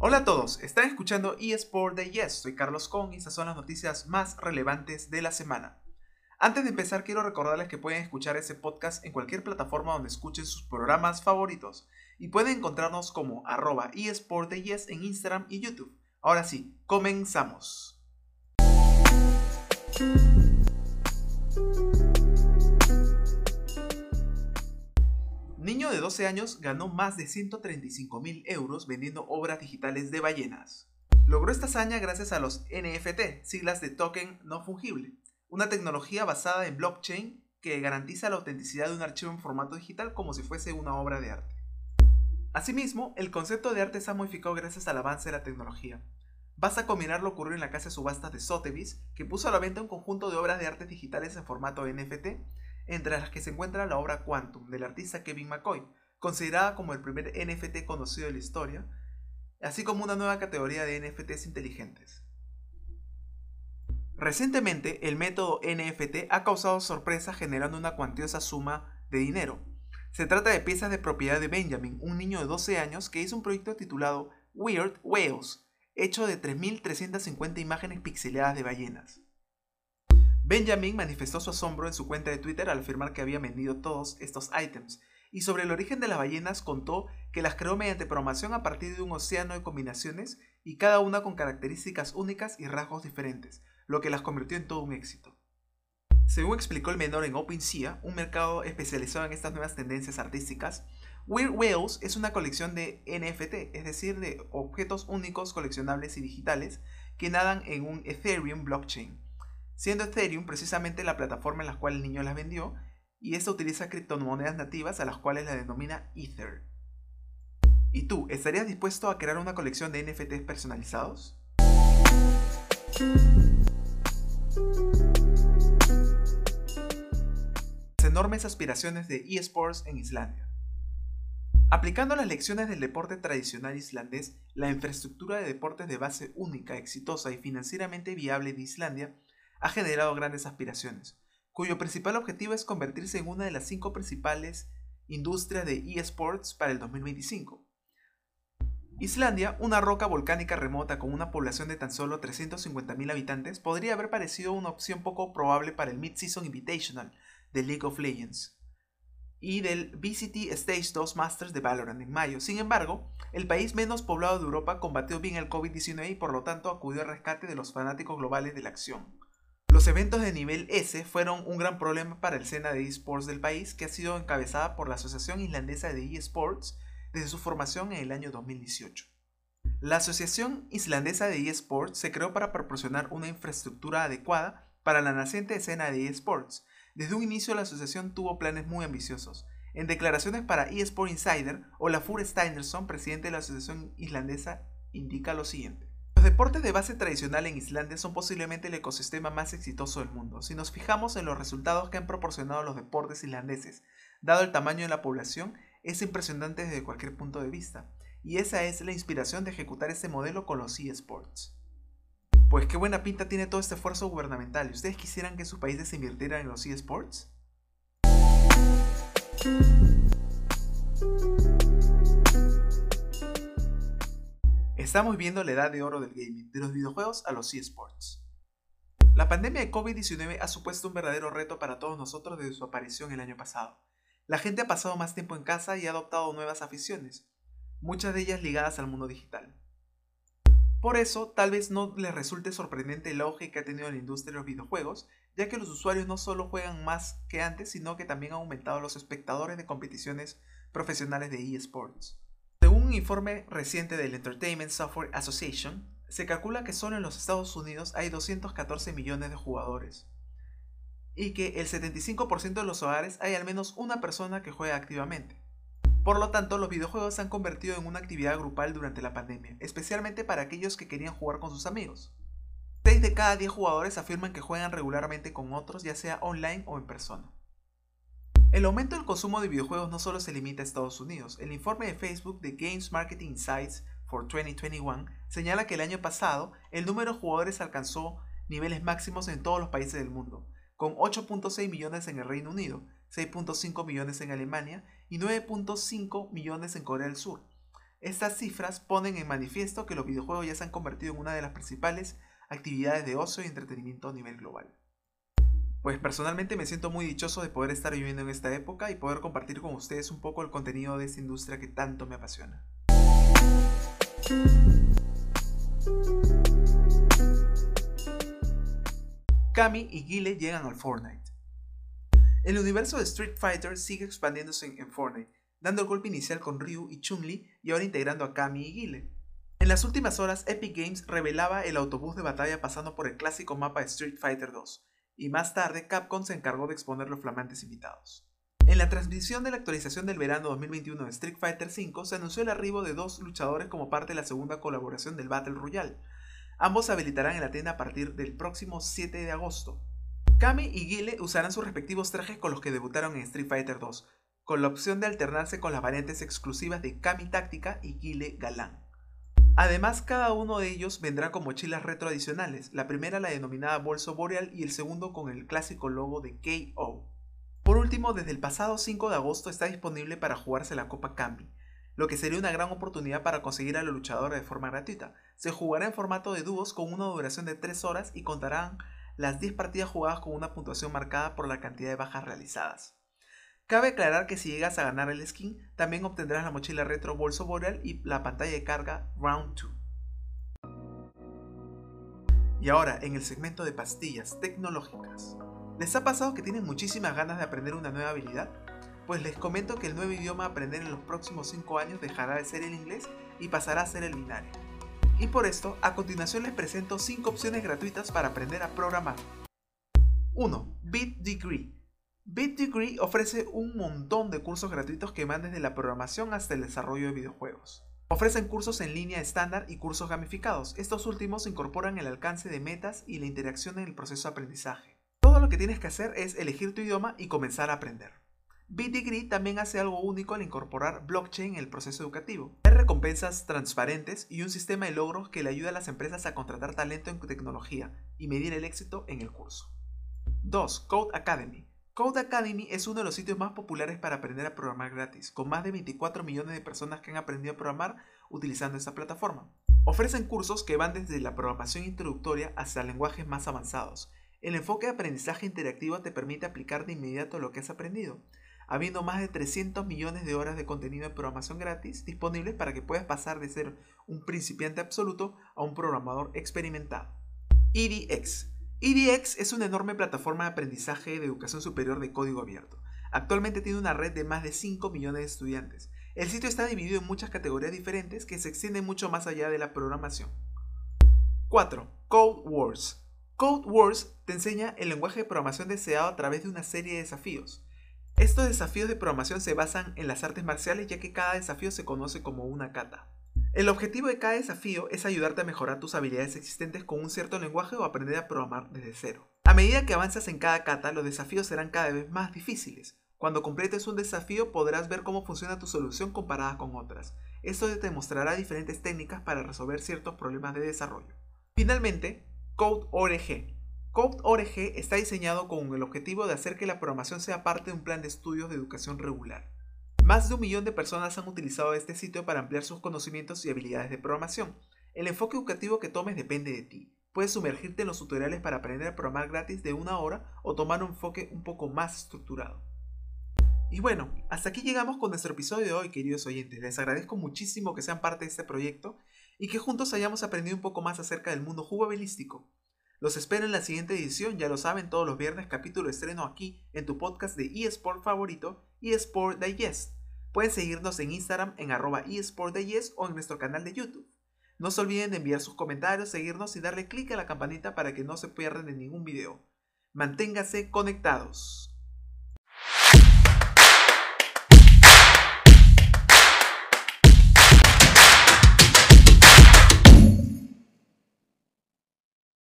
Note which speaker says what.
Speaker 1: Hola a todos, están escuchando eSport de Yes, soy Carlos Con y estas son las noticias más relevantes de la semana. Antes de empezar quiero recordarles que pueden escuchar ese podcast en cualquier plataforma donde escuchen sus programas favoritos y pueden encontrarnos como arroba eSport de Yes en Instagram y YouTube. Ahora sí, comenzamos. 12 años ganó más de 135 mil euros vendiendo obras digitales de ballenas. Logró esta hazaña gracias a los NFT, siglas de token no fungible, una tecnología basada en blockchain que garantiza la autenticidad de un archivo en formato digital como si fuese una obra de arte. Asimismo, el concepto de arte se ha modificado gracias al avance de la tecnología. Basta combinar lo ocurrido en la casa de subastas de Sotheby's, que puso a la venta un conjunto de obras de arte digitales en formato NFT entre las que se encuentra la obra Quantum del artista Kevin McCoy, considerada como el primer NFT conocido de la historia, así como una nueva categoría de NFTs inteligentes. Recientemente, el método NFT ha causado sorpresa generando una cuantiosa suma de dinero. Se trata de piezas de propiedad de Benjamin, un niño de 12 años que hizo un proyecto titulado Weird Whales, hecho de 3.350 imágenes pixeladas de ballenas. Benjamin manifestó su asombro en su cuenta de Twitter al afirmar que había vendido todos estos ítems, y sobre el origen de las ballenas contó que las creó mediante programación a partir de un océano de combinaciones y cada una con características únicas y rasgos diferentes, lo que las convirtió en todo un éxito. Según explicó el menor en OpenSea, un mercado especializado en estas nuevas tendencias artísticas, Weird Whales es una colección de NFT, es decir, de objetos únicos, coleccionables y digitales que nadan en un Ethereum blockchain siendo Ethereum precisamente la plataforma en la cual el niño las vendió, y esta utiliza criptomonedas nativas a las cuales la denomina Ether. ¿Y tú, estarías dispuesto a crear una colección de NFTs personalizados? Las enormes aspiraciones de eSports en Islandia. Aplicando las lecciones del deporte tradicional islandés, la infraestructura de deportes de base única, exitosa y financieramente viable de Islandia ha generado grandes aspiraciones, cuyo principal objetivo es convertirse en una de las cinco principales industrias de eSports para el 2025. Islandia, una roca volcánica remota con una población de tan solo 350.000 habitantes, podría haber parecido una opción poco probable para el Mid-Season Invitational de League of Legends y del VCT Stage 2 Masters de Valorant en mayo. Sin embargo, el país menos poblado de Europa combatió bien el COVID-19 y por lo tanto acudió al rescate de los fanáticos globales de la acción. Los eventos de nivel S fueron un gran problema para el escena de esports del país, que ha sido encabezada por la Asociación Islandesa de eSports desde su formación en el año 2018. La Asociación Islandesa de eSports se creó para proporcionar una infraestructura adecuada para la naciente escena de eSports. Desde un inicio la asociación tuvo planes muy ambiciosos. En declaraciones para eSport Insider, Olafur Steinerson, presidente de la Asociación Islandesa, indica lo siguiente. Deportes de base tradicional en Islandia son posiblemente el ecosistema más exitoso del mundo. Si nos fijamos en los resultados que han proporcionado los deportes islandeses, dado el tamaño de la población, es impresionante desde cualquier punto de vista. Y esa es la inspiración de ejecutar este modelo con los eSports. Pues qué buena pinta tiene todo este esfuerzo gubernamental. ¿Ustedes quisieran que sus países se invirtieran en los eSports? Estamos viendo la edad de oro del gaming, de los videojuegos a los eSports. La pandemia de COVID-19 ha supuesto un verdadero reto para todos nosotros desde su aparición el año pasado. La gente ha pasado más tiempo en casa y ha adoptado nuevas aficiones, muchas de ellas ligadas al mundo digital. Por eso, tal vez no les resulte sorprendente el auge que ha tenido la industria de los videojuegos, ya que los usuarios no solo juegan más que antes, sino que también han aumentado los espectadores de competiciones profesionales de eSports un informe reciente del Entertainment Software Association, se calcula que solo en los Estados Unidos hay 214 millones de jugadores y que el 75% de los hogares hay al menos una persona que juega activamente. Por lo tanto, los videojuegos se han convertido en una actividad grupal durante la pandemia, especialmente para aquellos que querían jugar con sus amigos. 6 de cada 10 jugadores afirman que juegan regularmente con otros, ya sea online o en persona. El aumento del consumo de videojuegos no solo se limita a Estados Unidos. El informe de Facebook de Games Marketing Insights for 2021 señala que el año pasado el número de jugadores alcanzó niveles máximos en todos los países del mundo, con 8.6 millones en el Reino Unido, 6.5 millones en Alemania y 9.5 millones en Corea del Sur. Estas cifras ponen en manifiesto que los videojuegos ya se han convertido en una de las principales actividades de ocio y entretenimiento a nivel global. Pues personalmente me siento muy dichoso de poder estar viviendo en esta época y poder compartir con ustedes un poco el contenido de esta industria que tanto me apasiona. Kami y Guile llegan al Fortnite. El universo de Street Fighter sigue expandiéndose en Fortnite, dando el golpe inicial con Ryu y Chun-Li y ahora integrando a Kami y Guile. En las últimas horas, Epic Games revelaba el autobús de batalla pasando por el clásico mapa de Street Fighter 2, y más tarde Capcom se encargó de exponer los flamantes invitados. En la transmisión de la actualización del verano 2021 de Street Fighter V se anunció el arribo de dos luchadores como parte de la segunda colaboración del Battle Royale. Ambos se habilitarán en la tienda a partir del próximo 7 de agosto. Kami y Guile usarán sus respectivos trajes con los que debutaron en Street Fighter 2, con la opción de alternarse con las variantes exclusivas de Kami Táctica y Guile Galán. Además, cada uno de ellos vendrá con mochilas retro adicionales, la primera la denominada Bolso Boreal y el segundo con el clásico logo de KO. Por último, desde el pasado 5 de agosto está disponible para jugarse la Copa Kami, lo que sería una gran oportunidad para conseguir a los luchadores de forma gratuita. Se jugará en formato de dúos con una duración de 3 horas y contarán las 10 partidas jugadas con una puntuación marcada por la cantidad de bajas realizadas. Cabe aclarar que si llegas a ganar el skin, también obtendrás la mochila retro Bolso Boreal y la pantalla de carga Round 2. Y ahora, en el segmento de pastillas tecnológicas. ¿Les ha pasado que tienen muchísimas ganas de aprender una nueva habilidad? Pues les comento que el nuevo idioma a aprender en los próximos 5 años dejará de ser el inglés y pasará a ser el binario. Y por esto, a continuación les presento 5 opciones gratuitas para aprender a programar. 1. Bit Degree BitDegree ofrece un montón de cursos gratuitos que van desde la programación hasta el desarrollo de videojuegos. Ofrecen cursos en línea estándar y cursos gamificados. Estos últimos incorporan el alcance de metas y la interacción en el proceso de aprendizaje. Todo lo que tienes que hacer es elegir tu idioma y comenzar a aprender. BitDegree también hace algo único al incorporar blockchain en el proceso educativo. Hay recompensas transparentes y un sistema de logros que le ayuda a las empresas a contratar talento en tecnología y medir el éxito en el curso. 2. Code Academy. Code Academy es uno de los sitios más populares para aprender a programar gratis, con más de 24 millones de personas que han aprendido a programar utilizando esta plataforma. Ofrecen cursos que van desde la programación introductoria hasta lenguajes más avanzados. El enfoque de aprendizaje interactivo te permite aplicar de inmediato lo que has aprendido, habiendo más de 300 millones de horas de contenido de programación gratis disponibles para que puedas pasar de ser un principiante absoluto a un programador experimentado. EDX EDX es una enorme plataforma de aprendizaje de educación superior de código abierto. Actualmente tiene una red de más de 5 millones de estudiantes. El sitio está dividido en muchas categorías diferentes que se extienden mucho más allá de la programación. 4. Code Wars. Code Wars te enseña el lenguaje de programación deseado a través de una serie de desafíos. Estos desafíos de programación se basan en las artes marciales ya que cada desafío se conoce como una kata. El objetivo de cada desafío es ayudarte a mejorar tus habilidades existentes con un cierto lenguaje o aprender a programar desde cero. A medida que avanzas en cada kata, los desafíos serán cada vez más difíciles. Cuando completes un desafío podrás ver cómo funciona tu solución comparada con otras. Esto te mostrará diferentes técnicas para resolver ciertos problemas de desarrollo. Finalmente, CodeORG. CodeORG está diseñado con el objetivo de hacer que la programación sea parte de un plan de estudios de educación regular. Más de un millón de personas han utilizado este sitio para ampliar sus conocimientos y habilidades de programación. El enfoque educativo que tomes depende de ti. Puedes sumergirte en los tutoriales para aprender a programar gratis de una hora o tomar un enfoque un poco más estructurado. Y bueno, hasta aquí llegamos con nuestro episodio de hoy, queridos oyentes. Les agradezco muchísimo que sean parte de este proyecto y que juntos hayamos aprendido un poco más acerca del mundo jugabilístico. Los espero en la siguiente edición, ya lo saben, todos los viernes capítulo estreno aquí en tu podcast de eSport favorito, eSport Digest. Pueden seguirnos en Instagram en arroba eSportDayes o en nuestro canal de YouTube. No se olviden de enviar sus comentarios, seguirnos y darle clic a la campanita para que no se pierdan de ningún video. Manténgase conectados.